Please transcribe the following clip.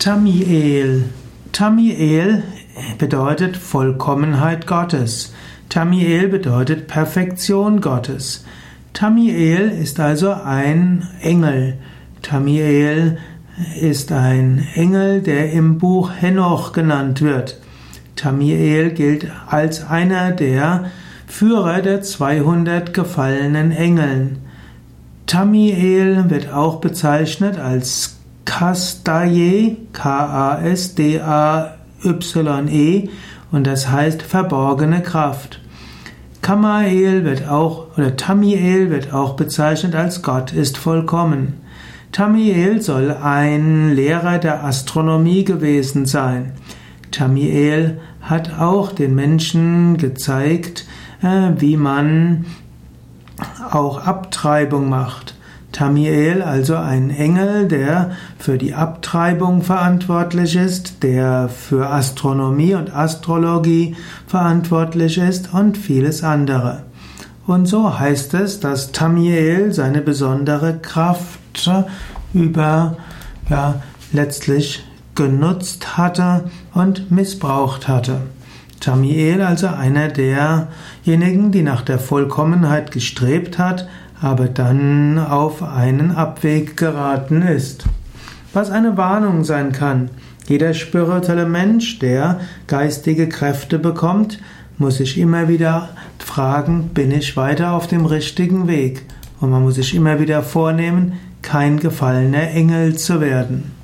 Tamiel. Tamiel bedeutet Vollkommenheit Gottes. Tamiel bedeutet Perfektion Gottes. Tamiel ist also ein Engel. Tamiel ist ein Engel, der im Buch Henoch genannt wird. Tamiel gilt als einer der Führer der 200 gefallenen Engeln. Tamiel wird auch bezeichnet als Kastaye, K-A-S-D-A-Y-E, und das heißt verborgene Kraft. Kamael wird auch, oder Tamiel wird auch bezeichnet als Gott ist vollkommen. Tamiel soll ein Lehrer der Astronomie gewesen sein. Tamiel hat auch den Menschen gezeigt, äh, wie man auch Abtreibung macht. Tamiel, also ein Engel, der für die Abtreibung verantwortlich ist, der für Astronomie und Astrologie verantwortlich ist und vieles andere. Und so heißt es, dass Tamiel seine besondere Kraft über, ja, letztlich genutzt hatte und missbraucht hatte. Tamiel also einer derjenigen, die nach der Vollkommenheit gestrebt hat, aber dann auf einen Abweg geraten ist. Was eine Warnung sein kann. Jeder spirituelle Mensch, der geistige Kräfte bekommt, muss sich immer wieder fragen, bin ich weiter auf dem richtigen Weg? Und man muss sich immer wieder vornehmen, kein gefallener Engel zu werden.